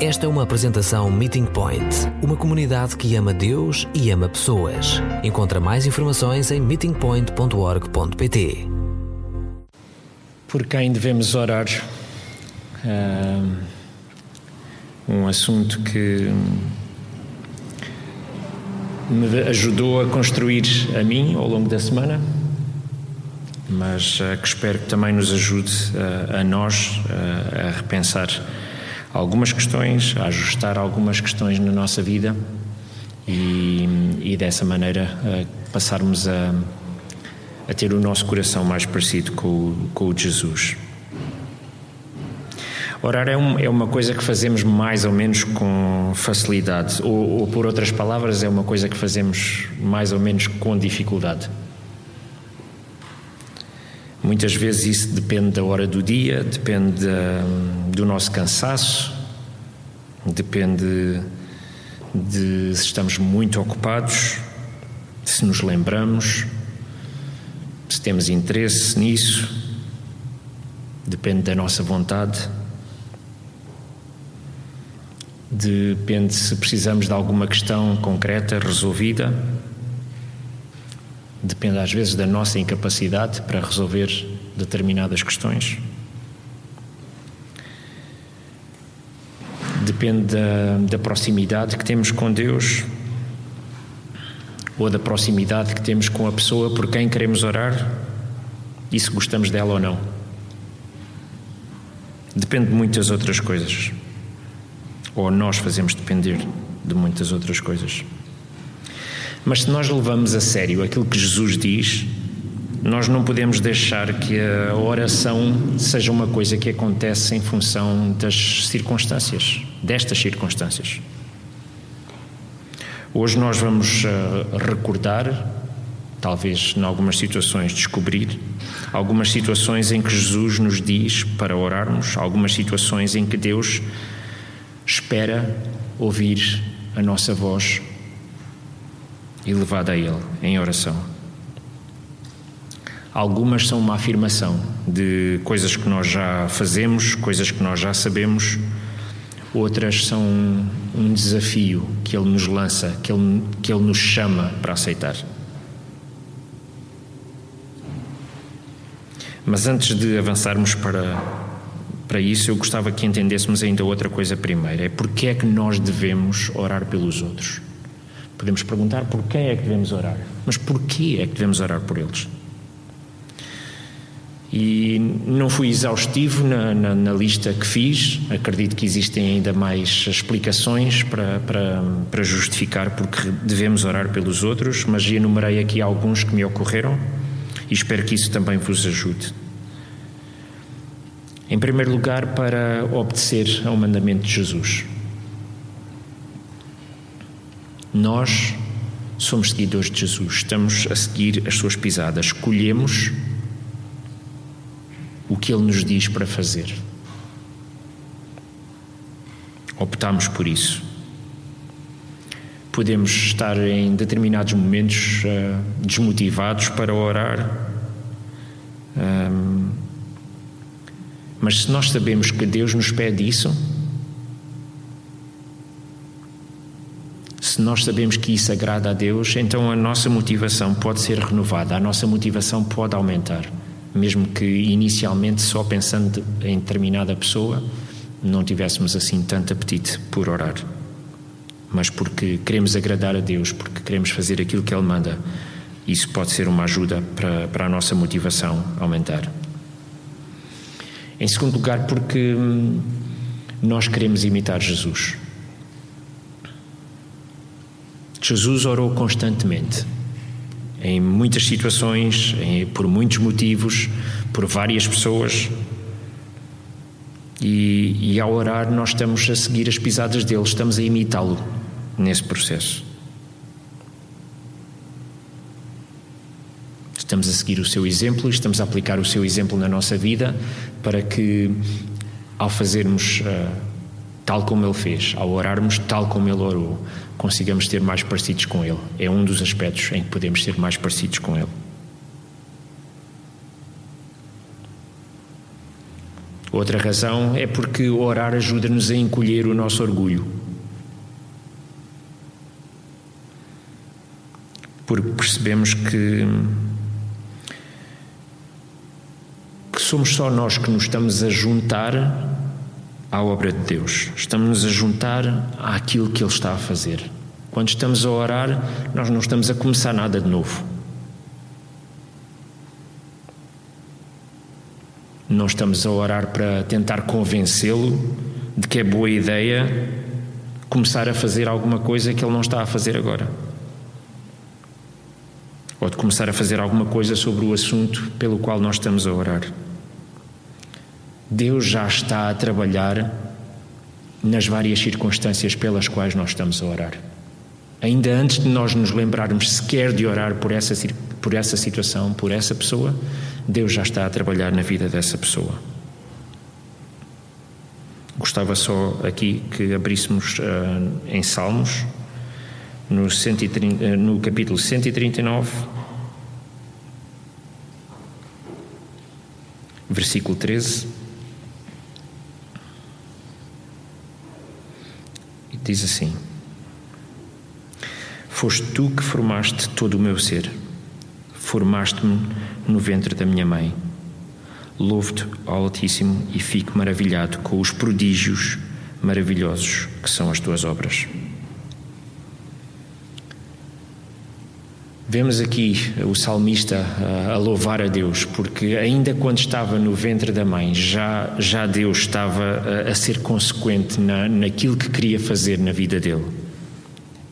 Esta é uma apresentação Meeting Point, uma comunidade que ama Deus e ama pessoas. Encontra mais informações em meetingpoint.org.pt. Por quem devemos orar? Um assunto que me ajudou a construir a mim ao longo da semana, mas que espero que também nos ajude a nós a repensar algumas questões, a ajustar algumas questões na nossa vida e, e dessa maneira passarmos a, a, ter o nosso coração mais parecido com, com o de Jesus. Orar é, um, é, uma coisa que fazemos mais ou menos com facilidade, ou, ou, por outras palavras, é uma coisa que fazemos mais ou menos com dificuldade. Muitas vezes isso depende da hora do dia, depende do nosso cansaço, depende de se estamos muito ocupados, se nos lembramos, se temos interesse nisso, depende da nossa vontade, depende se precisamos de alguma questão concreta resolvida. Depende às vezes da nossa incapacidade para resolver determinadas questões. Depende da, da, proximidade que temos com Deus ou da proximidade que temos com a pessoa por quem queremos orar e se gostamos dela ou não. Depende de muitas outras coisas. Ou nós fazemos depender de muitas outras coisas. Mas se nós levamos a sério aquilo que Jesus diz, nós não podemos deixar que a oração seja uma coisa que acontece em função das circunstâncias, destas circunstâncias. Hoje nós vamos uh, recordar, talvez em algumas situações descobrir, algumas situações em que Jesus nos diz para orarmos, algumas situações em que Deus espera ouvir a nossa voz e levada a Ele em oração. Algumas são uma afirmação de coisas que nós já fazemos, coisas que nós já sabemos, outras são um desafio que Ele nos lança, que Ele, que ele nos chama para aceitar. Mas antes de avançarmos para, para isso, eu gostava que entendêssemos ainda outra coisa primeiro: é porque é que nós devemos orar pelos outros. Podemos perguntar por quem é que devemos orar, mas porquê é que devemos orar por eles? E não fui exaustivo na, na, na, lista que fiz, acredito que existem ainda mais explicações para, para, para justificar porque devemos orar pelos outros, mas enumerei aqui alguns que me ocorreram e espero que isso também vos ajude. Em primeiro lugar, para obedecer ao mandamento de Jesus. Nós somos seguidores de Jesus, estamos a seguir as suas pisadas, escolhemos o que ele nos diz para fazer. Optamos por isso. Podemos estar em determinados momentos uh, desmotivados para orar, um, mas se nós sabemos que Deus nos pede isso, se nós sabemos que isso agrada a Deus, então a nossa motivação pode ser renovada, a nossa motivação pode aumentar, mesmo que inicialmente só pensando em determinada pessoa não tivéssemos assim tanto apetite por orar. Mas porque queremos agradar a Deus, porque queremos fazer aquilo que Ele manda, isso pode ser uma ajuda para, para a nossa motivação aumentar. Em segundo lugar, porque hum, nós queremos imitar Jesus. Jesus orou constantemente, em muitas situações, em, por muitos motivos, por várias pessoas. E, e ao orar, nós estamos a seguir as pisadas dele, estamos a imitá-lo nesse processo. Estamos a seguir o seu exemplo e estamos a aplicar o seu exemplo na nossa vida para que, ao fazermos uh, tal como ele fez, ao orarmos tal como ele orou, consigamos ser mais parecidos com Ele. É um dos aspectos em que podemos ser mais parecidos com Ele. Outra razão é porque orar ajuda-nos a encolher o nosso orgulho. Porque percebemos que, que somos só nós que nos estamos a juntar à obra de Deus. Estamos a juntar àquilo que Ele está a fazer. Quando estamos a orar, nós não estamos a começar nada de novo. Não estamos a orar para tentar convencê-lo de que é boa ideia começar a fazer alguma coisa que ele não está a fazer agora. Ou de começar a fazer alguma coisa sobre o assunto pelo qual nós estamos a orar. Deus já está a trabalhar nas várias circunstâncias pelas quais nós estamos a orar. Ainda antes de nós nos lembrarmos sequer de orar por essa, por essa situação, por essa pessoa, Deus já está a trabalhar na vida dessa pessoa. Gostava só aqui que abríssemos uh, em Salmos, no, 130, uh, eh, no capítulo 139, versículo 13. Diz assim: Foste tu que formaste todo o meu ser formaste-me no ventre da minha mãe. Louvo-te, Altíssimo, e fico maravilhado com os prodígios maravilhosos que são as tuas obras. Vemos aqui o salmista a louvar a Deus, porque ainda quando estava no ventre da mãe, já, já Deus estava a, a ser consequente na, naquilo que queria fazer na vida dele.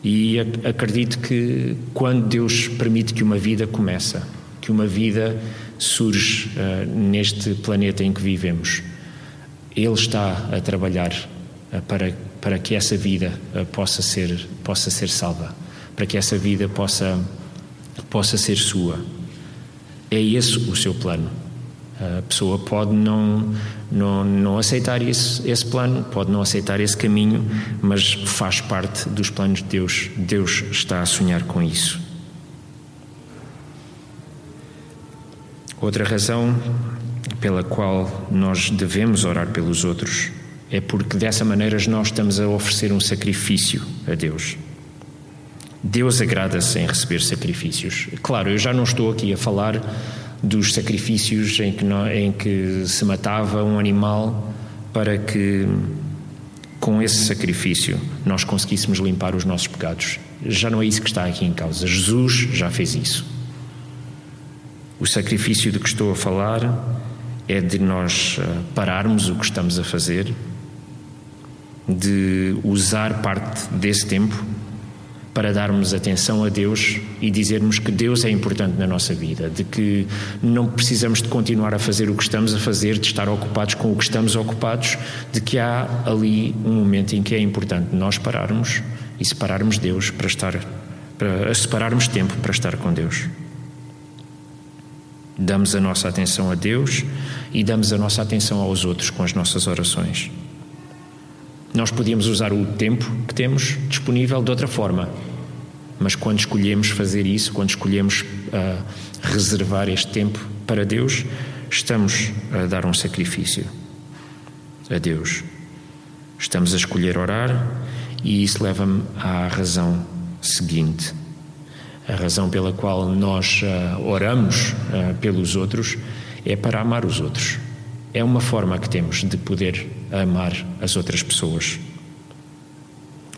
E acredito que quando Deus permite que uma vida começa, que uma vida surge uh, neste planeta em que vivemos, Ele está a trabalhar uh, para, para que essa vida uh, possa, ser, possa ser salva, para que essa vida possa, possa ser sua. É esse o seu plano. A pessoa pode não, não, não aceitar esse, esse plano, pode não aceitar esse caminho, mas faz parte dos planos de Deus. Deus está a sonhar com isso. Outra razão pela qual nós devemos orar pelos outros é porque dessa maneira nós estamos a oferecer um sacrifício a Deus. Deus agrada-se em receber sacrifícios. Claro, eu já não estou aqui a falar dos sacrifícios em que, em que se matava um animal para que, com esse sacrifício, nós conseguíssemos limpar os nossos pecados. Já não é isso que está aqui em causa. Jesus já fez isso. O sacrifício de que estou a falar é de nós eh, pararmos o que estamos a fazer, de usar parte desse tempo para darmos atenção a Deus e dizermos que Deus é importante na nossa vida, de que não precisamos de continuar a fazer o que estamos a fazer, de estar ocupados com o que estamos ocupados, de que há ali um momento em que é importante nós pararmos e separarmos Deus para estar para separarmos tempo para estar com Deus. Damos a nossa atenção a Deus e damos a nossa atenção aos outros com as nossas orações. Nós podíamos usar o tempo que temos disponível de outra forma, mas quando escolhemos fazer isso, quando escolhemos uh, reservar este tempo para Deus, estamos a dar um sacrifício a Deus. Estamos a escolher orar e isso leva-me à razão seguinte. A razão pela qual nós uh, oramos uh, pelos outros é para amar os outros. É uma forma que temos de poder amar as outras pessoas.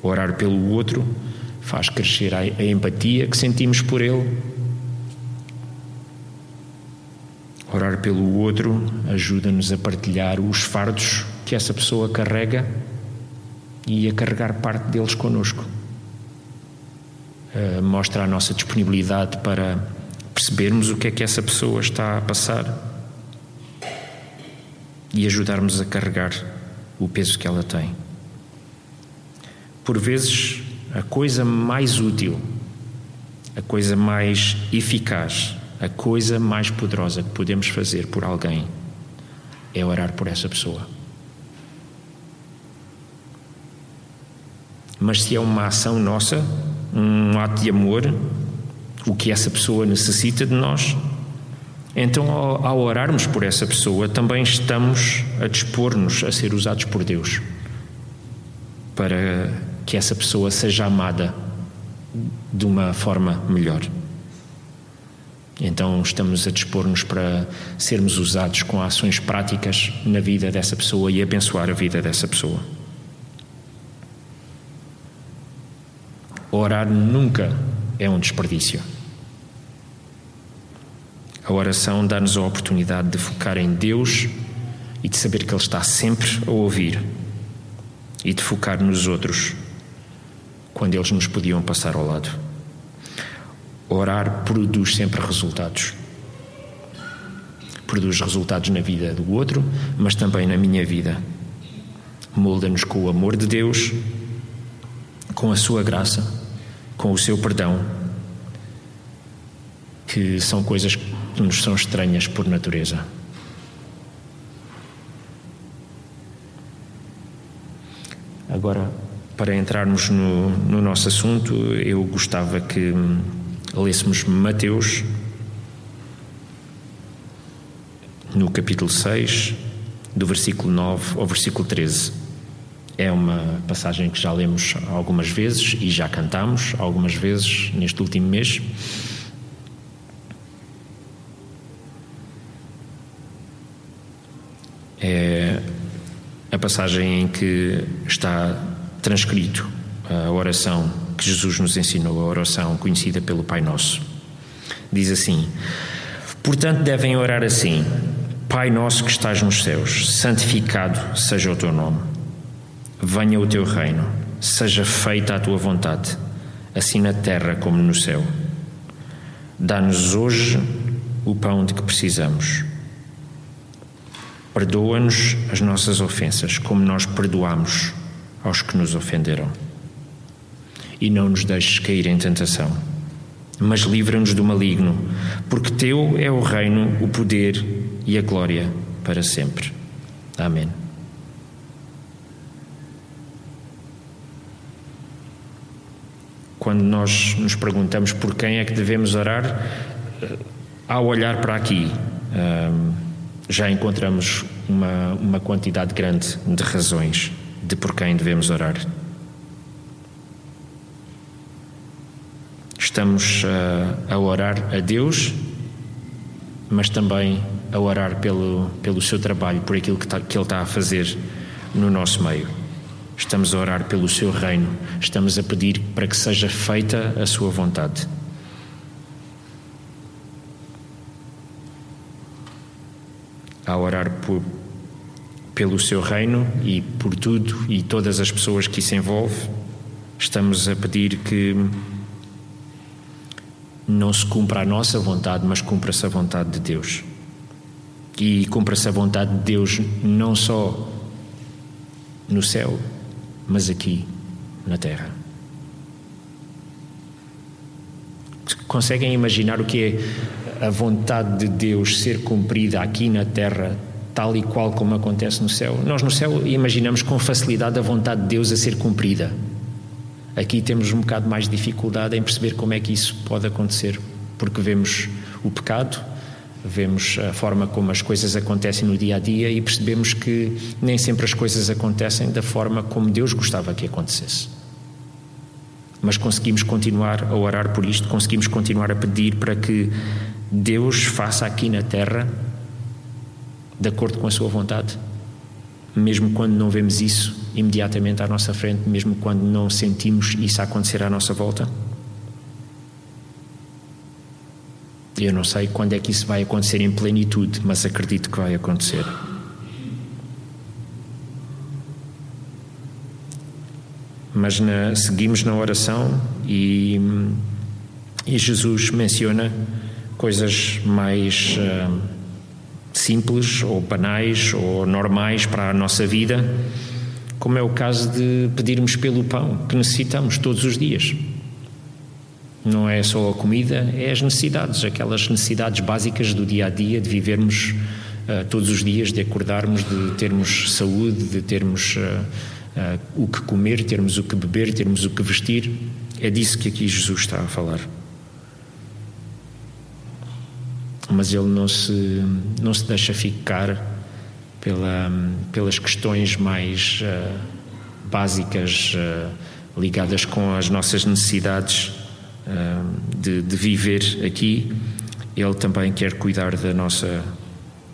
Orar pelo outro faz crescer a, a empatia que sentimos por ele. Orar pelo outro ajuda-nos a partilhar os fardos que essa pessoa carrega e a carregar parte deles connosco. Uh, mostra a nossa disponibilidade para percebermos o que é que essa pessoa está a passar e ajudarmos a carregar o peso que ela tem. Por vezes, a coisa mais útil, a coisa mais eficaz, a coisa mais poderosa que podemos fazer por alguém é orar por essa pessoa. Mas se é uma ação nossa, um ato de amor, o que essa pessoa necessita de nós, Então, ao, ao orarmos por essa pessoa, também estamos a dispor-nos a ser usados por Deus para que essa pessoa seja amada de uma forma melhor. Então estamos a dispor-nos para sermos usados com ações práticas na vida dessa pessoa e abençoar a vida dessa pessoa. Orar nunca é um desperdício. A oração dá-nos a oportunidade de focar em Deus e de saber que Ele está sempre a ouvir e de focar nos outros quando eles nos podiam passar ao lado. Orar produz sempre resultados. Produz resultados na vida do outro, mas também na minha vida. Molda-nos com o amor de Deus, com a sua graça, com o seu perdão, que são coisas nos são estranhas por natureza. Agora, para entrarmos no, no nosso assunto, eu gostava que lêssemos Mateus, no capítulo 6, do versículo 9 ao versículo 13. É uma passagem que já lemos algumas vezes e já cantamos algumas vezes neste último mês. É a passagem em que está transcrito a oração que Jesus nos ensinou, a oração conhecida pelo Pai Nosso. Diz assim: Portanto, devem orar assim: Pai nosso que estás nos céus, santificado seja o teu nome. Venha o teu reino, seja feita a tua vontade, assim na terra como no céu. Dá-nos hoje o pão de que precisamos. Perdoa-nos as nossas ofensas, como nós perdoamos aos que nos ofenderam e não nos deixes cair em tentação. Mas livra-nos do maligno, porque Teu é o reino, o poder e a glória para sempre. Amém. Quando nós nos perguntamos por quem é que devemos orar, eh, ao olhar para aqui, ehm, já encontramos uma, uma quantidade grande de razões de por quem devemos orar. Estamos a, a orar a Deus, mas também a orar pelo, pelo seu trabalho, por aquilo que, tá, que Ele está a fazer no nosso meio. Estamos a orar pelo seu reino, estamos a pedir para que seja feita a sua vontade. A orar por, pelo seu reino e por tudo e todas as pessoas que isso envolve, estamos a pedir que não se cumpra a nossa vontade, mas cumpra-se a vontade de Deus. E cumpra-se a vontade de Deus não só no céu, mas aqui na terra. Conseguem imaginar o que é a vontade de Deus ser cumprida aqui na terra, tal e qual como acontece no céu? Nós no céu imaginamos com facilidade a vontade de Deus a ser cumprida. Aqui temos um bocado mais de dificuldade em perceber como é que isso pode acontecer, porque vemos o pecado, vemos a forma como as coisas acontecem no dia a dia e percebemos que nem sempre as coisas acontecem da forma como Deus gostava que acontecesse. Mas conseguimos continuar a orar por isto, conseguimos continuar a pedir para que Deus faça aqui na terra de acordo com a sua vontade mesmo quando não vemos isso imediatamente à nossa frente, mesmo quando não sentimos isso acontecer à nossa volta? Eu não sei quando é que isso vai acontecer em plenitude, mas acredito que vai acontecer. Mas na, seguimos na oração e, e Jesus menciona coisas mais. Uh, simples ou banais ou normais para a nossa vida, como é o caso de pedirmos pelo pão que necessitamos todos os dias. Não é só a comida, é as necessidades, aquelas necessidades básicas do dia a dia, de vivermos uh, todos os dias, de acordarmos, de termos saúde, de termos uh, o que comer, termos o que beber, termos o que vestir. É disso que aqui Jesus está a falar. mas ele não se, não se deixa ficar pela, pelas questões mais uh, básicas uh, ligadas com as nossas necessidades uh, de, de, viver aqui. Ele também quer cuidar da nossa,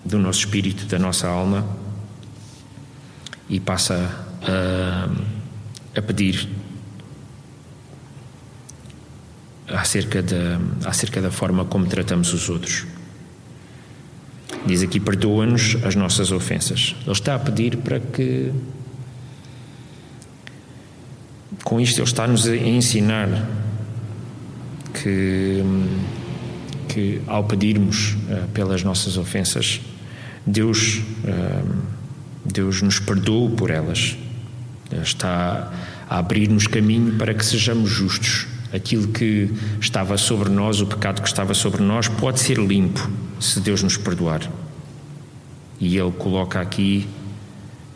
do nosso espírito, da nossa alma e passa a, a pedir acerca da, acerca da forma como tratamos os outros. Diz aqui: perdoa-nos as nossas ofensas. Ele está a pedir para que. Com isto, ele está-nos a ensinar que, que ao pedirmos uh, pelas nossas ofensas, Deus, uh, Deus nos perdoa por elas. Está a abrir-nos caminho para que sejamos justos aquilo que estava sobre nós, o pecado que estava sobre nós, pode ser limpo se Deus nos perdoar. E Ele coloca aqui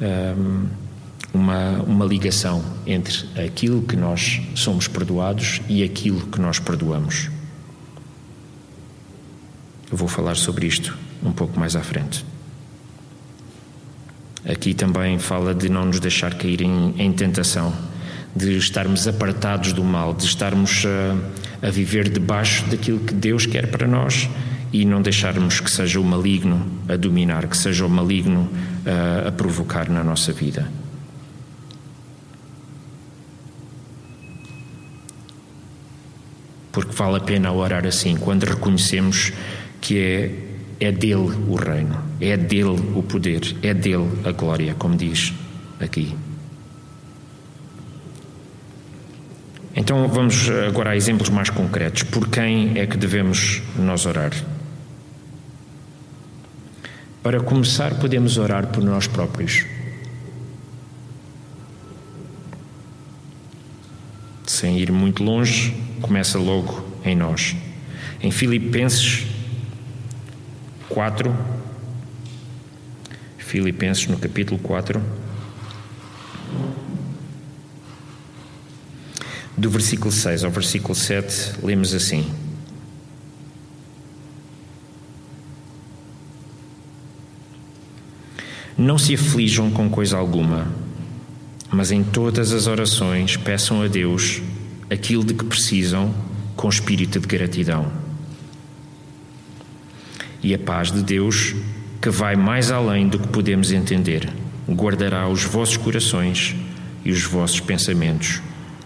um, uma, uma ligação entre aquilo que nós somos perdoados e aquilo que nós perdoamos. Eu vou falar sobre isto um pouco mais à frente. Aqui também fala de não nos deixar cair em, em tentação de estarmos apartados do mal, de estarmos a, a viver debaixo daquilo que Deus quer para nós e não deixarmos que seja o maligno a dominar, que seja o maligno a, a provocar na nossa vida. Porque vale a pena orar assim, quando reconhecemos que é, é dele o reino, é dele o poder, é dele a glória, como diz aqui. Então vamos agora a exemplos mais concretos. Por quem é que devemos nós orar? Para começar, podemos orar por nós próprios. Sem ir muito longe, começa logo em nós. Em Filipenses 4, Filipenses no capítulo 4, do versículo 6 ao versículo 7, lemos assim: Não se aflijam com coisa alguma, mas em todas as orações peçam a Deus aquilo de que precisam com espírito de gratidão. E a paz de Deus, que vai mais além do que podemos entender, guardará os vossos corações e os vossos pensamentos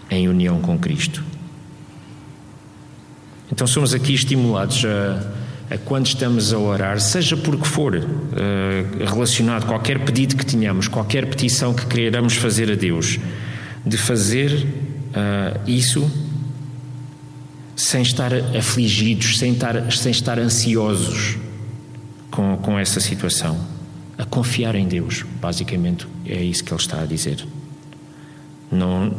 em união com Cristo. Então somos aqui estimulados a, a quando estamos a orar, seja por que for, uh, relacionado qualquer pedido que tenhamos, qualquer petição que queiramos fazer a Deus, de fazer uh, isso sem estar afligidos, sem estar, sem estar ansiosos com, com essa situação. A confiar em Deus, basicamente é isso que ele está a dizer. Não,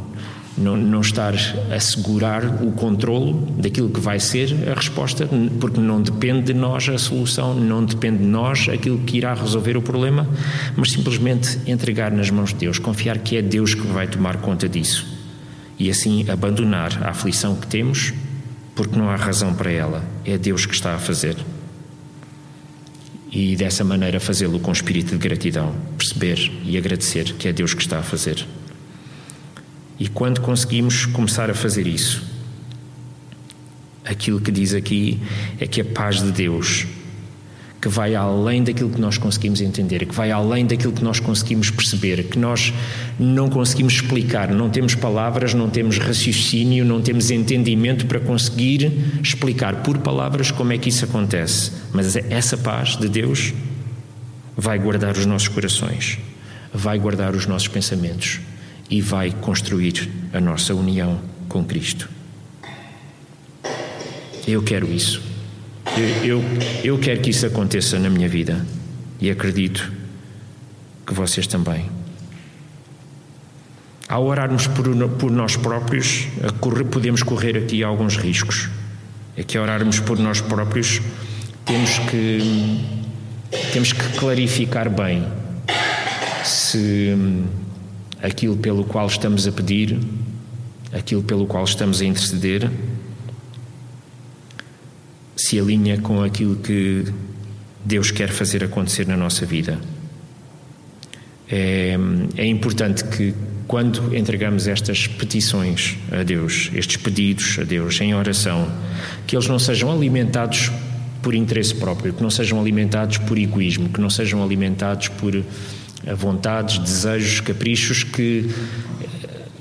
não, não estar a segurar o controlo daquilo que vai ser a resposta, porque não depende de nós a solução, não depende de nós aquilo que irá resolver o problema, mas simplesmente entregar nas mãos de Deus, confiar que é Deus que vai tomar conta disso e assim abandonar a aflição que temos, porque não há razão para ela, é Deus que está a fazer. E dessa maneira fazê-lo com espírito de gratidão, perceber e agradecer que é Deus que está a fazer. E quando conseguimos começar a fazer isso, aquilo que diz aqui é que a paz de Deus, que vai além daquilo que nós conseguimos entender, que vai além daquilo que nós conseguimos perceber, que nós não conseguimos explicar, não temos palavras, não temos raciocínio, não temos entendimento para conseguir explicar por palavras como é que isso acontece. Mas essa paz de Deus vai guardar os nossos corações, vai guardar os nossos pensamentos e vai construir a nossa união com Cristo. Eu quero isso. Eu, eu, eu quero que isso aconteça na minha vida e acredito que vocês também. Ao orarmos por, por nós próprios, correr, podemos correr aqui alguns riscos. É que ao orarmos por nós próprios, temos que, temos que clarificar bem se aquilo pelo qual estamos a pedir, aquilo pelo qual estamos a interceder, se alinha com aquilo que Deus quer fazer acontecer na nossa vida. É, é importante que, quando entregamos estas petições a Deus, estes pedidos a Deus em oração, que eles não sejam alimentados por interesse próprio, que não sejam alimentados por egoísmo, que não sejam alimentados por eh, vontades, desejos, caprichos que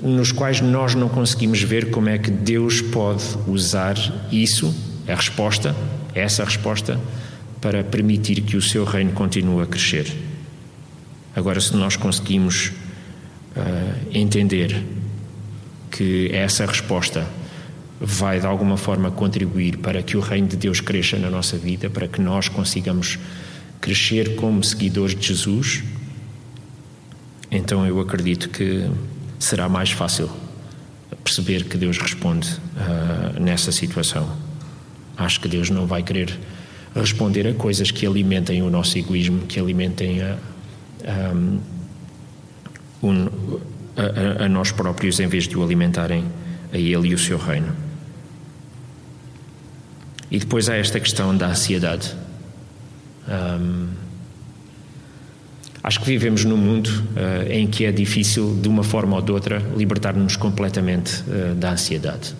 nos quais nós não conseguimos ver como é que Deus pode usar isso, a resposta, essa resposta, para permitir que o seu reino continue a crescer. Agora, se nós conseguimos uh, entender que essa resposta vai de alguma forma contribuir para que o reino de Deus cresça na nossa vida, para que nós consigamos crescer como seguidores de Jesus, então eu acredito que será mais fácil perceber que Deus responde uh, nessa situação. Acho que Deus não vai querer responder a coisas que alimentem o nosso egoísmo, que alimentem a, a, a, nós próprios em vez de o alimentarem a Ele e o seu reino. E depois há esta questão da ansiedade. Um, acho que vivemos num mundo uh, em que é difícil, de uma forma ou de outra, libertar-nos completamente uh, da ansiedade.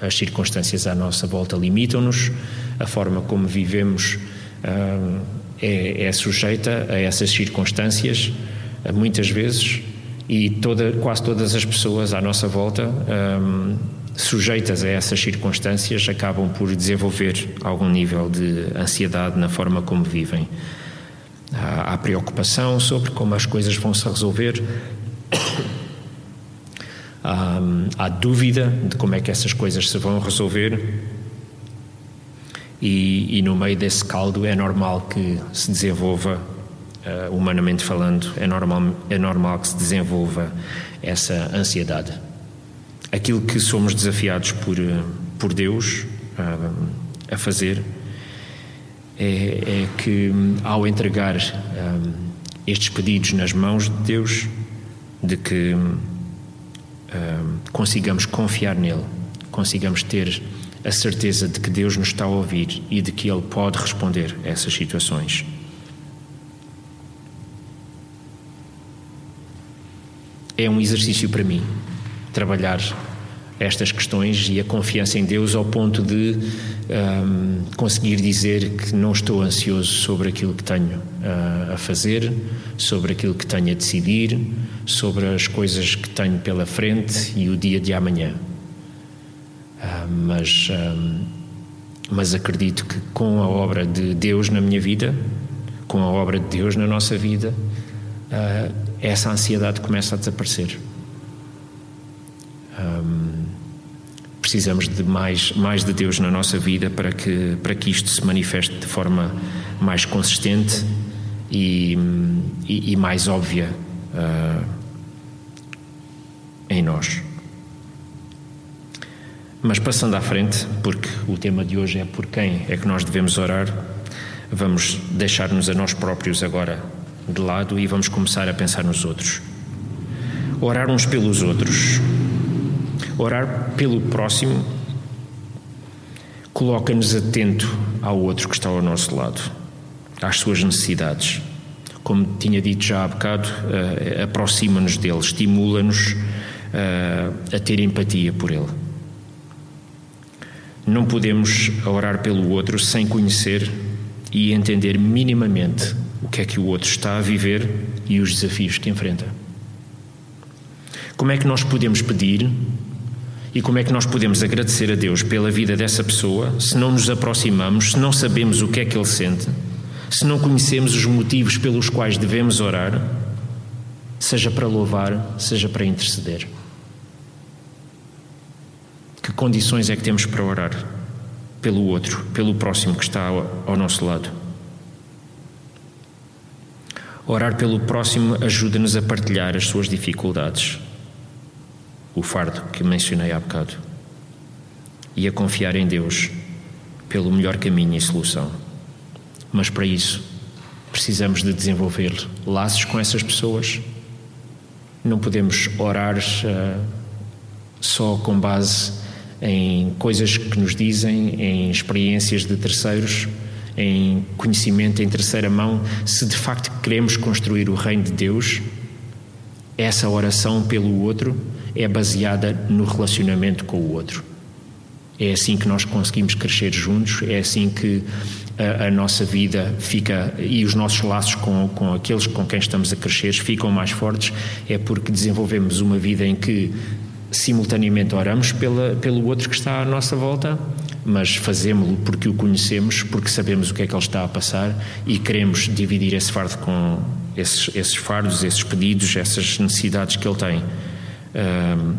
As circunstâncias à nossa volta limitam-nos, a forma como vivemos uh, é, é, sujeita a essas circunstâncias, muitas vezes, e toda, quase todas as pessoas à nossa volta, um, sujeitas a essas circunstâncias, acabam por desenvolver algum nível de ansiedade na forma como vivem. Há, há preocupação sobre como as coisas vão se resolver. Há, dúvida de como é que essas coisas se vão resolver. E, e no meio desse caldo é normal que se desenvolva, uh, humanamente falando, é normal, é normal que se desenvolva essa ansiedade. Aquilo que somos desafiados por, uh, por Deus uh, a fazer é, é que, ao entregar um, estes pedidos nas mãos de Deus, de que um, consigamos confiar nele, consigamos ter a certeza de que Deus nos está a ouvir e de que Ele pode responder a essas situações. É um exercício para mim trabalhar estas questões e a confiança em Deus ao ponto de um, conseguir dizer que não estou ansioso sobre aquilo que tenho uh, a fazer, sobre aquilo que tenho a decidir, sobre as coisas que tenho pela frente e o dia de amanhã. Uh, mas, um, mas acredito que com a obra de Deus na minha vida, com a obra de Deus na nossa vida, uh, essa ansiedade começa a desaparecer. Precisamos de mais, mais de Deus na nossa vida para que, para que isto se manifeste de forma mais consistente e, e, e mais óbvia uh, em nós. Mas passando à frente, porque o tema de hoje é por quem é que nós devemos orar, vamos deixar-nos a nós próprios agora de lado e vamos começar a pensar nos outros. Orar uns pelos outros. Orar pelo próximo coloca-nos atento ao outro que está ao nosso lado, às suas necessidades. Como tinha dito já há bocado, uh, aproxima-nos dele, estimula-nos uh, a ter empatia por ele. Não podemos orar pelo outro sem conhecer e entender minimamente o que é que o outro está a viver e os desafios que enfrenta. Como é que nós podemos pedir e como é que nós podemos agradecer a Deus pela vida dessa pessoa se não nos aproximamos, se não sabemos o que é que ele sente, se não conhecemos os motivos pelos quais devemos orar, seja para louvar, seja para interceder? Que condições é que temos para orar pelo outro, pelo próximo que está ao, nosso lado? Orar pelo próximo ajuda-nos a partilhar as suas dificuldades, o fardo que mencionei há bocado, e a confiar em Deus pelo melhor caminho e solução. Mas para isso, precisamos de desenvolver laços com essas pessoas. Não podemos orar uh, só com base em coisas que nos dizem, em experiências de terceiros, em conhecimento em terceira mão, se de facto queremos construir o reino de Deus, essa oração pelo outro é baseada no relacionamento com o outro. É assim que nós conseguimos crescer juntos, é assim que a, a, nossa vida fica e os nossos laços com, com aqueles com quem estamos a crescer ficam mais fortes, é porque desenvolvemos uma vida em que simultaneamente oramos pela, pelo outro que está à nossa volta, mas fazemos-lo porque o conhecemos, porque sabemos o que é que ele está a passar e queremos dividir esse fardo com esses, esses fardos, esses pedidos, essas necessidades que ele tem.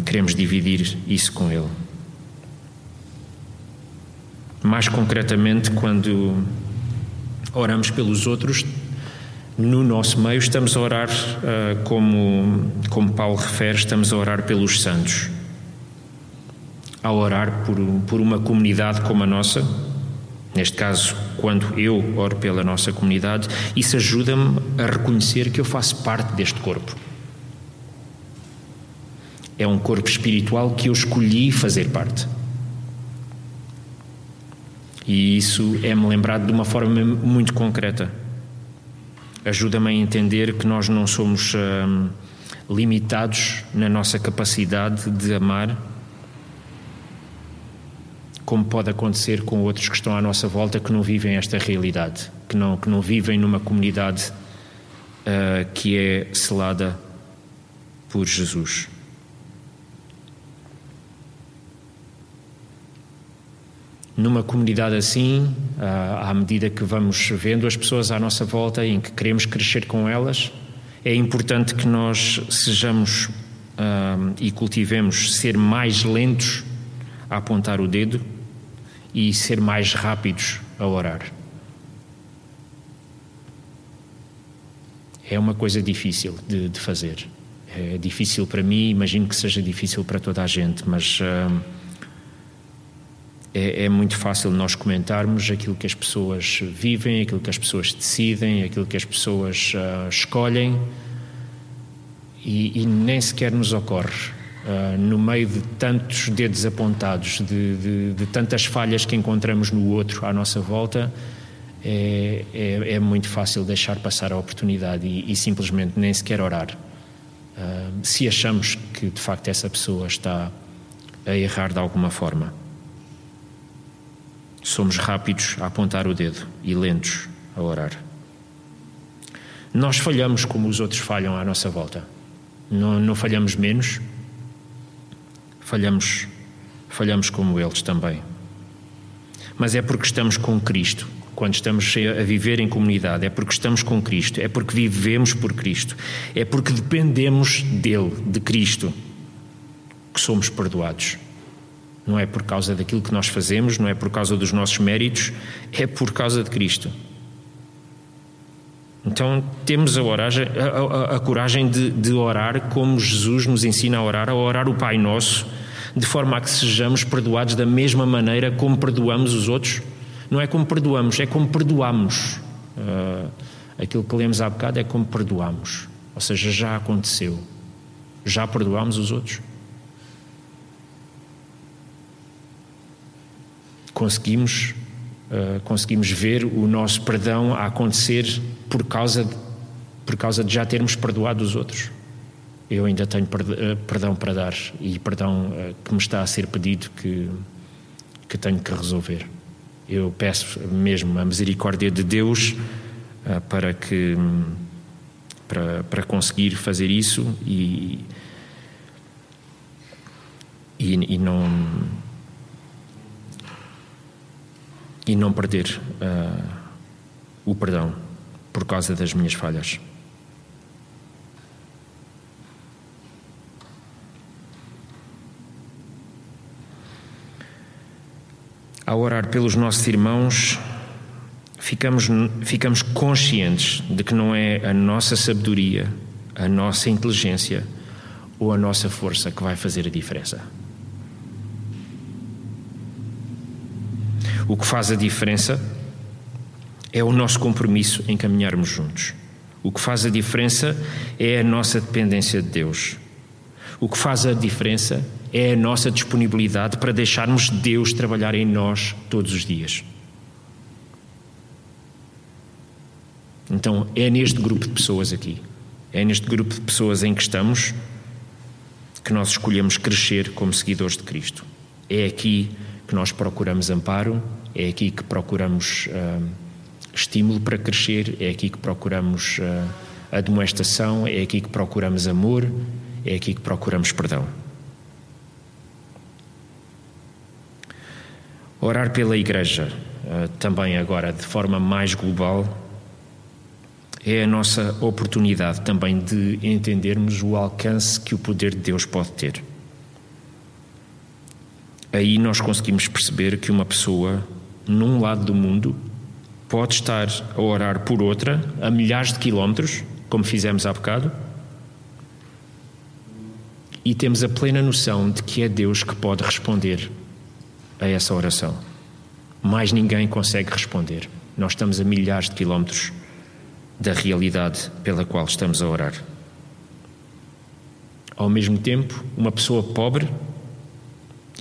Queremos dividir isso com ele. Mais concretamente, quando oramos pelos outros, no nosso meio estamos a orar, uh, como, como Paulo refere, estamos a orar pelos santos. Ao orar por, por uma comunidade como a nossa, neste caso, quando eu oro pela nossa comunidade, isso ajuda-me a reconhecer que eu faço parte deste corpo. É um corpo espiritual que eu escolhi fazer parte. E isso é-me lembrado de uma forma muito concreta. Ajuda-me a entender que nós não somos hum, limitados na nossa capacidade de amar, como pode acontecer com outros que estão à nossa volta que não vivem esta realidade, que não, que não vivem numa comunidade uh, que é selada por Jesus. Numa comunidade assim, à medida que vamos vendo as pessoas à nossa volta e em que queremos crescer com elas, é importante que nós sejamos e cultivemos ser mais lentos a apontar o dedo e ser mais rápidos a orar. É uma coisa difícil de, de fazer. É difícil para mim, imagino que seja difícil para toda a gente, mas. Uh, é, é, muito fácil nós comentarmos aquilo que as pessoas vivem, aquilo que as pessoas decidem, aquilo que as pessoas uh, escolhem e, e, nem sequer nos ocorre. Uh, no meio de tantos dedos apontados, de, de, de, tantas falhas que encontramos no outro à nossa volta, é, é, é muito fácil deixar passar a oportunidade e, e simplesmente nem sequer orar. Uh, se achamos que de facto essa pessoa está a errar de alguma forma. Somos rápidos a apontar o dedo e lentos a orar. Nós falhamos como os outros falham à nossa volta. Não, não falhamos menos, falhamos, falhamos como eles também. Mas é porque estamos com Cristo. Quando estamos a viver em comunidade, é porque estamos com Cristo, é porque vivemos por Cristo, é porque dependemos dele, de Cristo, que somos perdoados. Não é por causa daquilo que nós fazemos, não é por causa dos nossos méritos, é por causa de Cristo. Então temos a, oragem, a, a, a coragem de, de, orar como Jesus nos ensina a orar, a orar o Pai Nosso, de forma a que sejamos perdoados da mesma maneira como perdoamos os outros. Não é como perdoamos, é como perdoamos. Uh, aquilo que lemos há bocado é como perdoamos. Ou seja, já aconteceu. Já perdoamos os outros. Conseguimos, uh, conseguimos ver o nosso perdão a acontecer por causa, de, por causa de já termos perdoado os outros. Eu ainda tenho eh, perdão para dar e perdão uh, que me está a ser pedido que, que tenho que resolver. Eu peço mesmo a misericórdia de Deus uh, para que para, para conseguir fazer isso e, e, e não e não perder uh, o perdão por causa das minhas falhas. Ao orar pelos nossos irmãos, ficamos, ficamos conscientes de que não é a nossa sabedoria, a nossa inteligência ou a nossa força que vai fazer a diferença. O que faz a diferença é o nosso compromisso em caminharmos juntos. O que faz a diferença é a nossa dependência de Deus. O que faz a diferença é a nossa disponibilidade para deixarmos Deus trabalhar em nós todos os dias. Então é neste grupo de pessoas aqui, é neste grupo de pessoas em que estamos que nós escolhemos crescer como seguidores de Cristo. É aqui que nós procuramos amparo, é aqui que procuramos uh, estímulo para crescer, é aqui que procuramos uh, admoestação, é aqui que procuramos amor, é aqui que procuramos perdão. Orar pela Igreja, uh, também agora de forma mais global, é a nossa oportunidade também de entendermos o alcance que o poder de Deus pode ter. Aí nós conseguimos perceber que uma pessoa, num lado do mundo, pode estar a orar por outra a milhares de quilómetros, como fizemos há bocado, e temos a plena noção de que é Deus que pode responder a essa oração. Mais ninguém consegue responder. Nós estamos a milhares de quilómetros da realidade pela qual estamos a orar. Ao mesmo tempo, uma pessoa pobre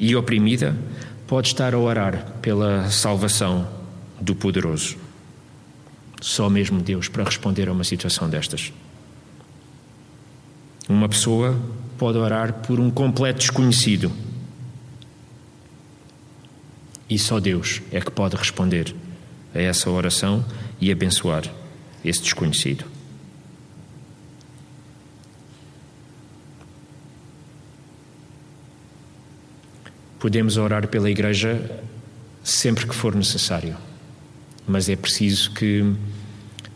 e oprimida pode estar a orar pela salvação do poderoso. Só mesmo Deus para responder a uma situação destas. Uma pessoa pode orar por um completo desconhecido. E só Deus é que pode responder a essa oração e abençoar esse desconhecido. Podemos orar pela Igreja sempre que for necessário, mas é preciso que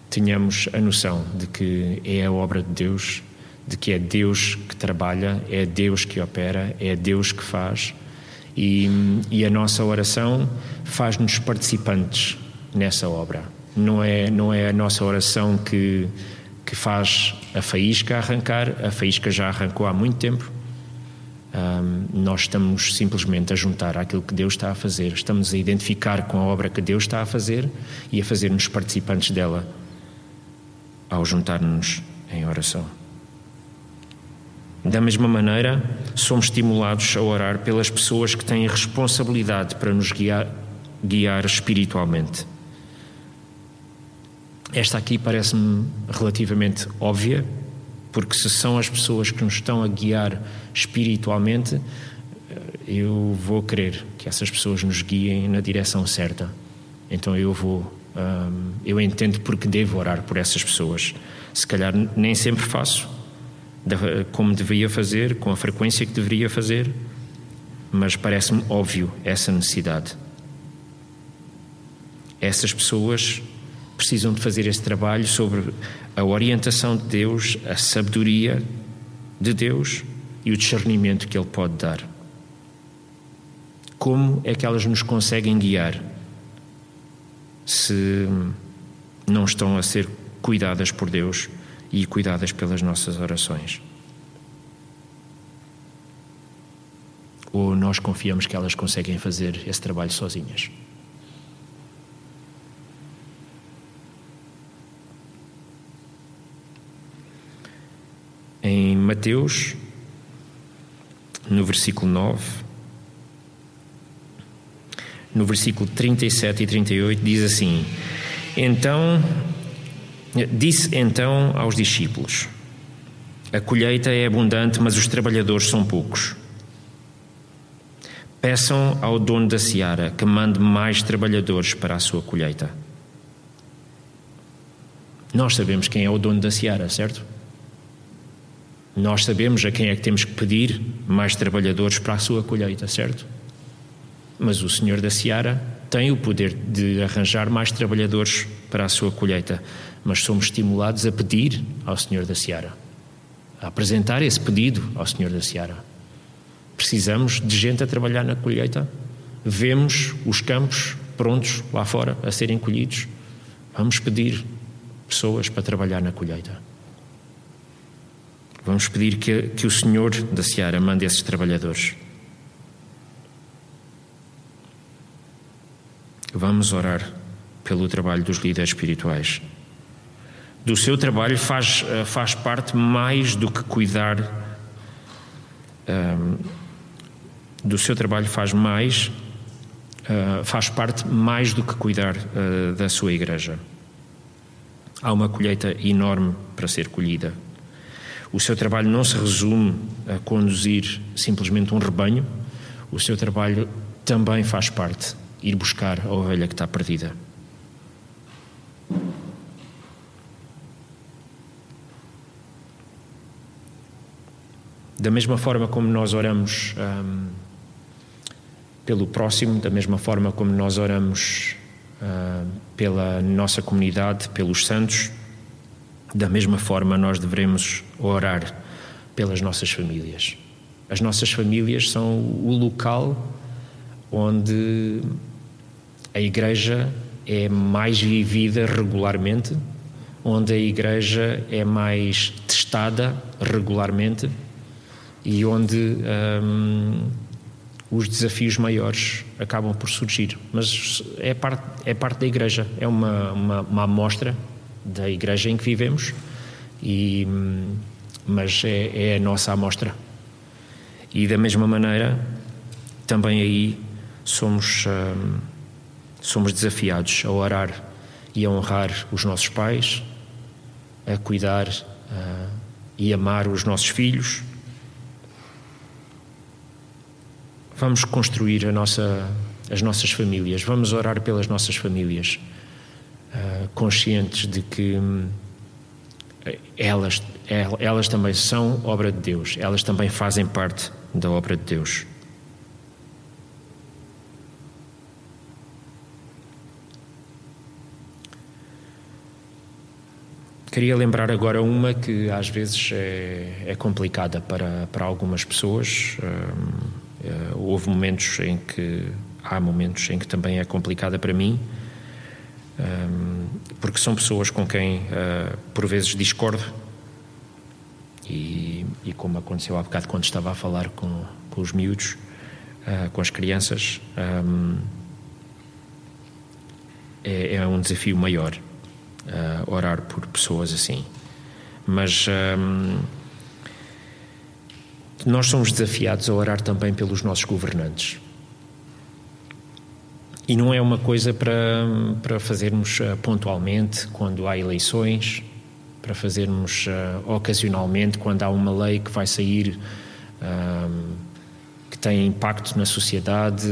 tenhamos a noção de que é a obra de Deus, de que é Deus que trabalha, é Deus que opera, é Deus que faz e, e a nossa oração faz-nos participantes nessa obra. Não é, não é a nossa oração que, que faz a faísca arrancar, a faísca já arrancou há muito tempo. Um, nós estamos simplesmente a juntar aquilo que Deus está a fazer, estamos a identificar com a obra que Deus está a fazer e a fazer-nos participantes dela ao juntar-nos em oração. Da mesma maneira, somos estimulados a orar pelas pessoas que têm responsabilidade para nos guiar, guiar espiritualmente. Esta aqui parece-me relativamente óbvia, porque se são as pessoas que nos estão a guiar espiritualmente, eh, eu vou querer que essas pessoas nos guiem na direção certa. Então eu vou, eu entendo porque devo orar por essas pessoas. Se calhar nem sempre faço como deveria fazer, com a frequência que deveria fazer, mas parece-me óbvio essa necessidade. Essas pessoas precisam de fazer esse trabalho sobre a orientação de Deus, a sabedoria de Deus e o discernimento que Ele pode dar. Como é que elas nos conseguem guiar se não estão a ser cuidadas por Deus e cuidadas pelas nossas orações? Ou nós confiamos que elas conseguem fazer esse trabalho sozinhas? em Mateus, no versículo 9, no versículo 37 e 38, diz assim: Então, disse então aos discípulos: A colheita é abundante, mas os trabalhadores são poucos. Peçam ao dono da seara que mande mais trabalhadores para a sua colheita. Nós sabemos quem é o dono da seara, certo? Nós sabemos a quem é que temos que pedir mais trabalhadores para a sua colheita, certo? Mas o Senhor da Seara tem o poder de arranjar mais trabalhadores para a sua colheita, mas somos estimulados a pedir ao Senhor da Seara, a apresentar esse pedido ao Senhor da Seara. Precisamos de gente a trabalhar na colheita. Vemos os campos prontos lá fora a serem colhidos. Vamos pedir pessoas para trabalhar na colheita. Vamos pedir que, que o Senhor da Seara mande esses trabalhadores. Vamos orar pelo trabalho dos líderes espirituais. Do seu trabalho faz, eh, faz parte mais do que cuidar um, do seu trabalho faz mais, uh, faz parte mais do que cuidar uh, da sua igreja. Há uma colheita enorme para ser colhida. O seu trabalho não se resume a conduzir simplesmente um rebanho, o seu trabalho também faz parte ir buscar a ovelha que está perdida. Da mesma forma como nós oramos um, pelo próximo, da mesma forma como nós oramos uh, pela nossa comunidade, pelos santos, da mesma forma nós devemos orar pelas nossas famílias. As nossas famílias são o local onde a igreja é mais vivida regularmente, onde a igreja é mais testada regularmente e onde hum, os desafios maiores acabam por surgir. Mas é parte, é parte da igreja, é uma, uma, uma amostra da igreja em que vivemos, e, mas é, é a nossa amostra. E da mesma maneira, também aí somos, hum, somos desafiados a orar e a honrar os nossos pais, a cuidar uh, e amar os nossos filhos. Vamos construir nossa, as nossas famílias, vamos orar pelas nossas famílias, uh, conscientes de que hum, elas, elas também são obra de Deus, elas também fazem parte da obra de Deus. Queria lembrar agora uma que às vezes é, é complicada para, para algumas pessoas. Um, Uh, houve momentos em que há momentos em que também é complicada para mim, porque são pessoas com quem uh, por vezes discordo e, e, como aconteceu há bocado quando estava a falar com, com os miúdos, uh, com as crianças, ehm, é, é, um desafio maior orar por pessoas assim. Mas nós somos desafiados a orar também pelos nossos governantes. E não é uma coisa para, para fazermos uh, pontualmente quando há eleições, para fazermos uh, ocasionalmente quando há uma lei que vai sair uh, que tem impacto na sociedade,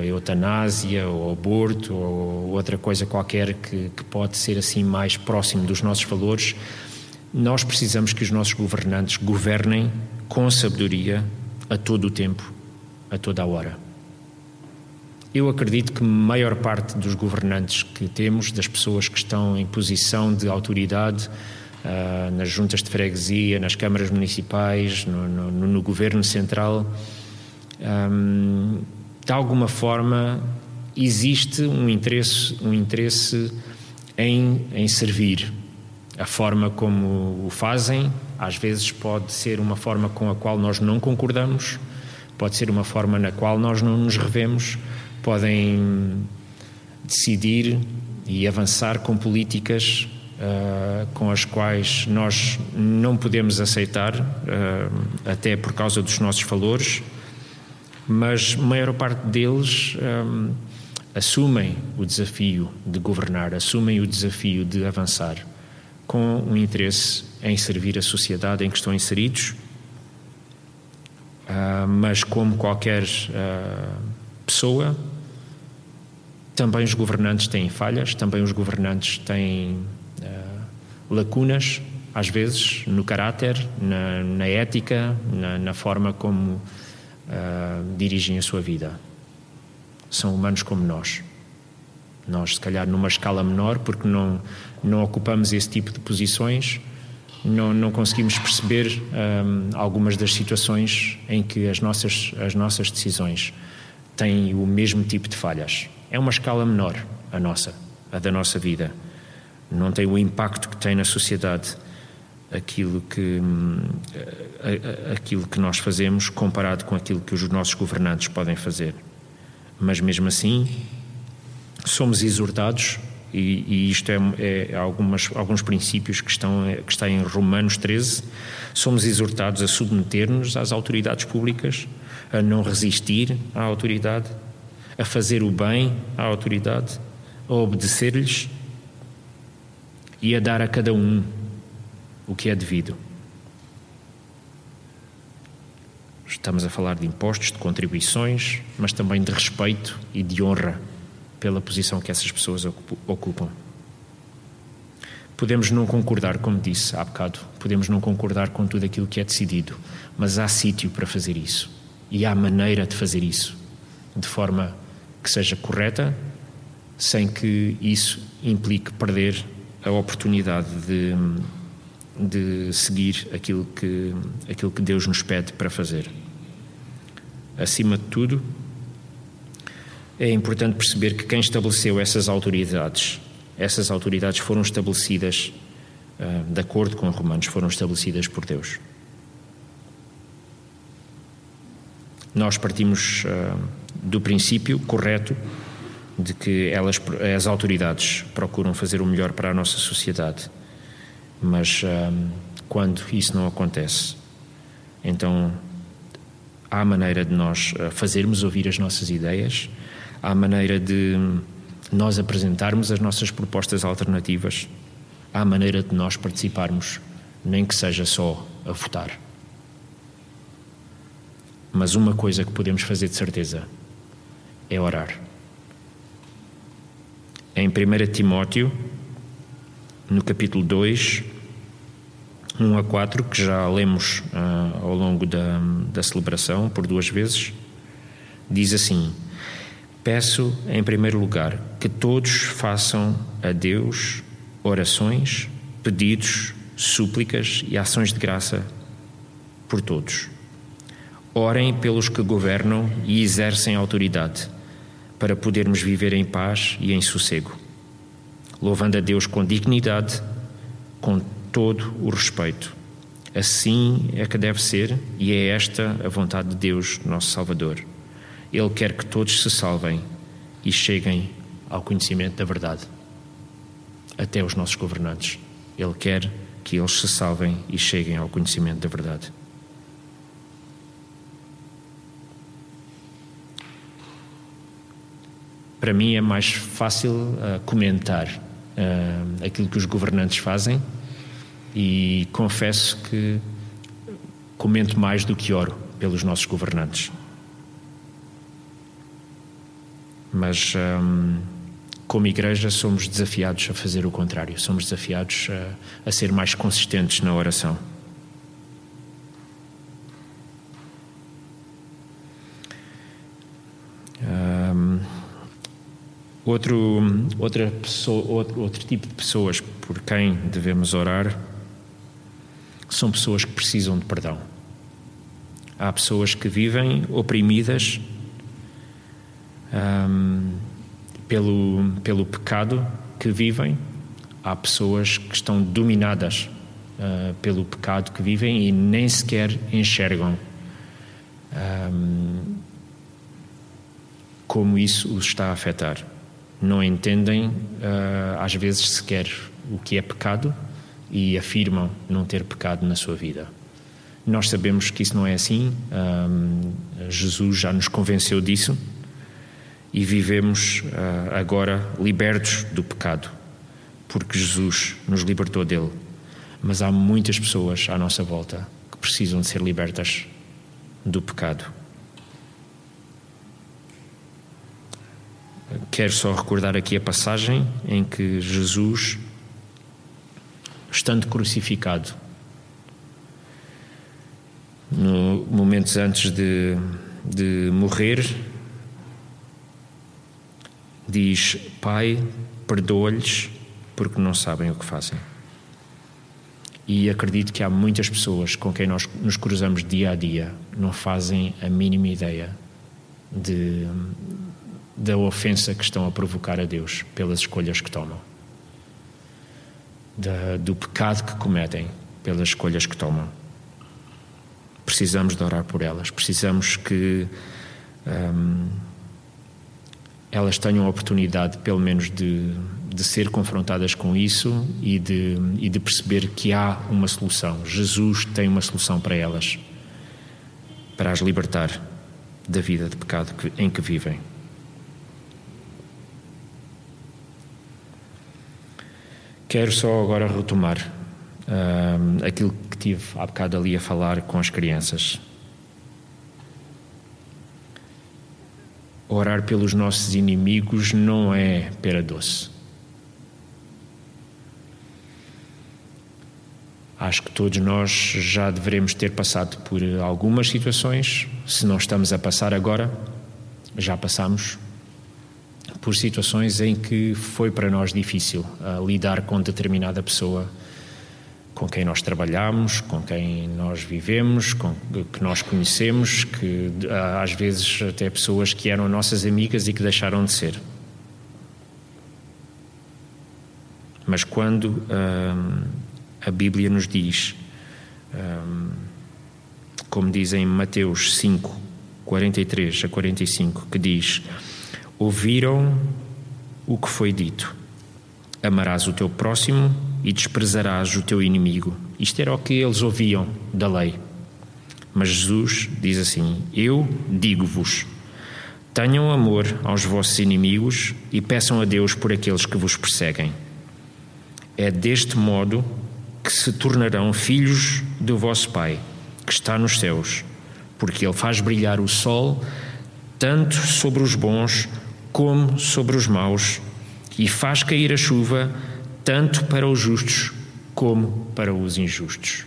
a eutanásia, ou aborto, ou outra coisa qualquer que, que pode ser assim mais próximo dos nossos valores. Nós precisamos que os nossos governantes governem com sabedoria a todo o tempo, a toda a hora. Eu acredito que a maior parte dos governantes que temos, das pessoas que estão em posição de autoridade, uh, nas juntas de freguesia, nas câmaras municipais, no, no, no governo central, um, de alguma forma existe um interesse, um interesse em, em servir. A forma como o fazem, às vezes pode ser uma forma com a qual nós não concordamos, pode ser uma forma na qual nós não nos revemos, podem decidir e avançar com políticas uh, com as quais nós não podemos aceitar, uh, até por causa dos nossos valores, mas a maior parte deles um, assumem o desafio de governar, assumem o desafio de avançar com um interesse em servir a sociedade em que estão inseridos, uh, mas como qualquer pessoa, também os governantes têm falhas, também os governantes têm uh, lacunas, às vezes, no caráter, na, na ética, na, na, forma como dirigem a sua vida. São humanos como nós. Nós, se calhar, numa escala menor, porque não, não ocupamos esse tipo de posições, não, não conseguimos perceber um, algumas das situações em que as nossas, as nossas decisões têm o mesmo tipo de falhas. É uma escala menor, a nossa, a da nossa vida. Não tem o impacto que tem na sociedade aquilo que, hum, aquilo que nós fazemos comparado com aquilo que os nossos governantes podem fazer. Mas mesmo assim, somos exortados E, e isto é, é algumas, alguns princípios que estão, que estão em Romanos 13. Somos exortados a submeter-nos às autoridades públicas, a não resistir à autoridade, a fazer o bem à autoridade, a obedecer-lhes e a dar a cada um o que é devido. Estamos a falar de impostos, de contribuições, mas também de respeito e de honra pela posição que essas pessoas ocupam. Podemos não concordar, como disse há bocado, podemos não concordar com tudo aquilo que é decidido, mas há sítio para fazer isso e há maneira de fazer isso de forma que seja correta, sem que isso implique perder a oportunidade de, de seguir aquilo que, aquilo que Deus nos pede para fazer. Acima de tudo, é importante perceber que quem estabeleceu essas autoridades, essas autoridades foram estabelecidas, uh, de acordo com Romanos, foram estabelecidas por Deus. Nós partimos uh, do princípio correto de que elas, as autoridades procuram fazer o melhor para a nossa sociedade, mas uh, quando isso não acontece, então há maneira de nós fazermos ouvir as nossas ideias à maneira de nós apresentarmos as nossas propostas alternativas, à maneira de nós participarmos, nem que seja só a votar. Mas uma coisa que podemos fazer de certeza é orar. Em 1 Timóteo, no capítulo 2, 1 a 4, que já lemos uh, ao longo da, da celebração por duas vezes, diz assim: Peço, em primeiro lugar, que todos façam a Deus orações, pedidos, súplicas e ações de graça por todos. Orem pelos que governam e exercem autoridade, para podermos viver em paz e em sossego, louvando a Deus com dignidade, com todo o respeito. Assim é que deve ser, e é esta a vontade de Deus, nosso Salvador. Ele quer que todos se salvem e cheguem ao conhecimento da verdade. Até os nossos governantes. Ele quer que eles se salvem e cheguem ao conhecimento da verdade. Para mim é mais fácil uh, comentar uh, aquilo que os governantes fazem e confesso que comento mais do que oro pelos nossos governantes. Mas, hum, como igreja, somos desafiados a fazer o contrário, somos desafiados a, a ser mais consistentes na oração. Outro, outra pessoa, outro, outro tipo de pessoas por quem devemos orar são pessoas que precisam de perdão. Há pessoas que vivem oprimidas um, pelo, pelo pecado que vivem. Há pessoas que estão dominadas uh, pelo pecado que vivem e nem sequer enxergam um, como isso os está a afetar. Não entendem, uh, às vezes, sequer o que é pecado e afirmam não ter pecado na sua vida. Nós sabemos que isso não é assim, um, Jesus já nos convenceu disso e vivemos uh, agora libertos do pecado, porque Jesus nos libertou dele. Mas há muitas pessoas à nossa volta que precisam de ser libertas do pecado. Quero só recordar aqui a passagem em que Jesus, estando crucificado, no momentos antes de, de morrer, diz: Pai, perdoa-lhes porque não sabem o que fazem. E acredito que há muitas pessoas com quem nós nos cruzamos dia a dia não fazem a mínima ideia de, da ofensa que estão a provocar a Deus pelas escolhas que tomam, da, do pecado que cometem pelas escolhas que tomam. Precisamos de orar por elas, precisamos que. Um, elas tenham a oportunidade, pelo menos, de, de ser confrontadas com isso e de, e de perceber que há uma solução. Jesus tem uma solução para elas, para as libertar da vida de pecado em que vivem. Quero só agora retomar aquilo que tive há bocado ali a falar com as crianças. Orar pelos nossos inimigos não é pera doce. Acho que todos nós já devemos ter passado por algumas situações. Se não estamos a passar agora, já passamos por situações em que foi para nós difícil uh, lidar com determinada pessoa com quem nós trabalhamos, com quem nós vivemos, com, que nós conhecemos, que uh, às vezes até pessoas que eram nossas amigas e que deixaram de ser. Mas quando uh, a Bíblia nos diz, como diz em Mateus 5, 43 a 45, que diz ouviram o que foi dito: Amarás o teu próximo e desprezarás o teu inimigo. Isto era o que eles ouviam da lei. Mas Jesus diz assim: Eu digo-vos: tenham amor aos vossos inimigos e peçam a Deus por aqueles que vos perseguem. É deste modo que se tornarão filhos do vosso Pai, que está nos céus, porque Ele faz brilhar o sol tanto sobre os bons como sobre os maus, e faz cair a chuva tanto para os justos como para os injustos.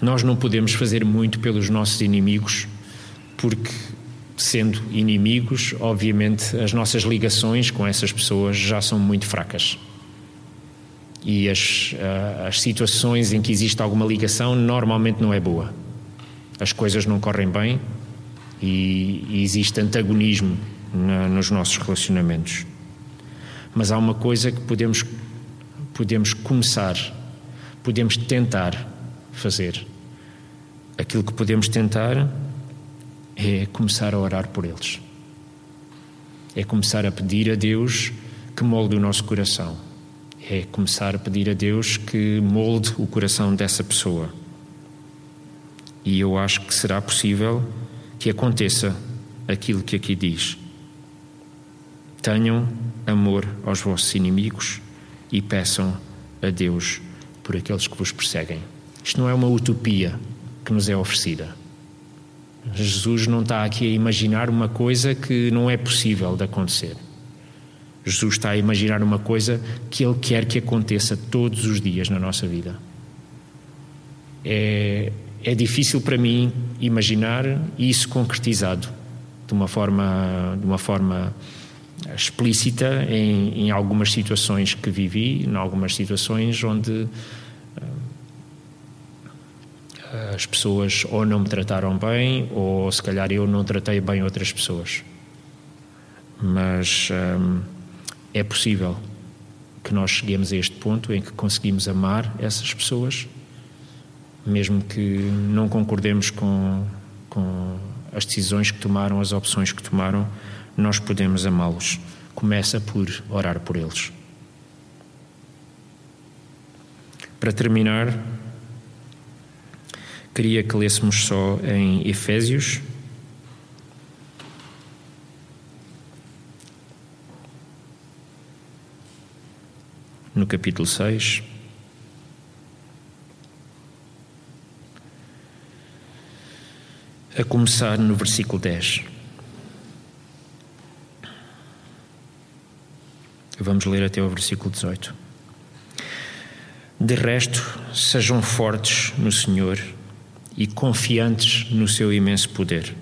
Nós não podemos fazer muito pelos nossos inimigos, porque, sendo inimigos, obviamente as nossas ligações com essas pessoas já são muito fracas e as, uh, as situações em que existe alguma ligação normalmente não é boa. As coisas não correm bem e, e existe antagonismo na, nos nossos relacionamentos. Mas há uma coisa que podemos, podemos começar, podemos tentar fazer. Aquilo que podemos tentar é começar a orar por eles. É começar a pedir a Deus que molde o nosso coração é começar a pedir a Deus que molde o coração dessa pessoa. E eu acho que será possível que aconteça aquilo que aqui diz. Tenham amor aos vossos inimigos e peçam a Deus por aqueles que vos perseguem. Isto não é uma utopia que nos é oferecida. Jesus não está aqui a imaginar uma coisa que não é possível de acontecer. Jesus está a imaginar uma coisa que Ele quer que aconteça todos os dias na nossa vida. É, é difícil para mim imaginar isso concretizado de uma forma, de uma forma explícita em, em algumas situações que vivi, em algumas situações onde eh, as pessoas ou não me trataram bem ou se calhar eu não tratei bem outras pessoas. Mas. Hum, é possível que nós cheguemos a este ponto em que conseguimos amar essas pessoas, mesmo que não concordemos com, com as decisões que tomaram, as opções que tomaram, nós podemos amá-los. Começa por orar por eles. Para terminar, queria que lêssemos só em Efésios no capítulo 6. A começar no versículo 10. Vamos ler até o versículo 18. De resto, sejam fortes no Senhor e confiantes no seu imenso poder.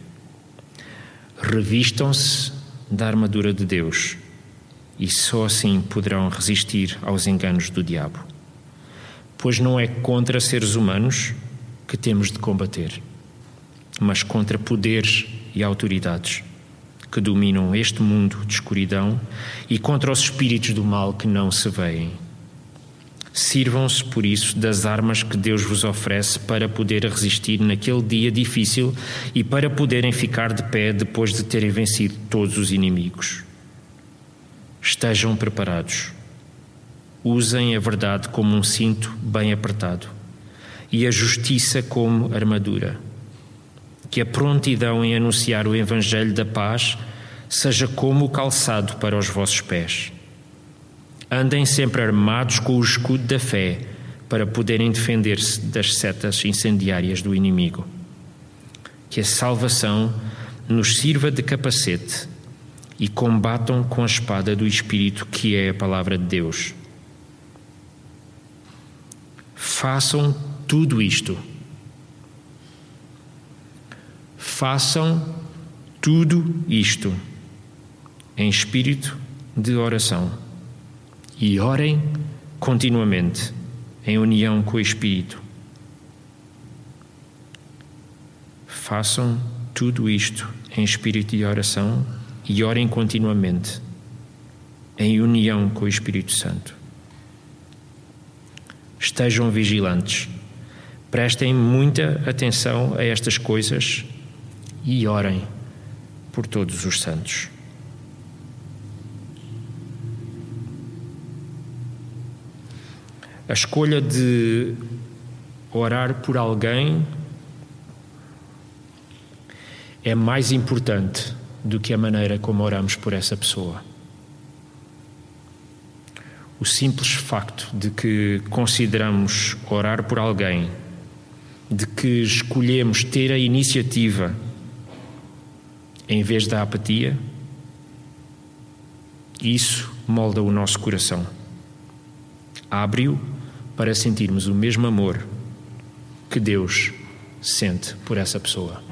Revistam-se da armadura de Deus e só assim poderão resistir aos enganos do diabo. Pois não é contra seres humanos que temos de combater, mas contra poderes e autoridades que dominam este mundo de escuridão e contra os espíritos do mal que não se veem. Sirvam-se, por isso, das armas que Deus vos oferece para poder resistir naquele dia difícil e para poderem ficar de pé depois de terem vencido todos os inimigos. Estejam preparados. Usem a verdade como um cinto bem apertado e a justiça como armadura. Que a prontidão em anunciar o Evangelho da paz seja como o calçado para os vossos pés Andem sempre armados com o escudo da fé para poderem defender-se das setas incendiárias do inimigo. Que a salvação nos sirva de capacete e combatam com a espada do Espírito, que é a palavra de Deus. Façam tudo isto. Façam tudo isto em espírito de oração e orem continuamente em união com o Espírito. Façam tudo isto em espírito de oração e orem continuamente em união com o Espírito Santo. Estejam vigilantes, prestem muita atenção a estas coisas e orem por todos os santos. A escolha de orar por alguém é mais importante do que a maneira como oramos por essa pessoa. O simples facto de que consideramos orar por alguém, de que escolhemos ter a iniciativa em vez da apatia, isso molda o nosso coração. Abre-o para sentirmos o mesmo amor que Deus sente por essa pessoa.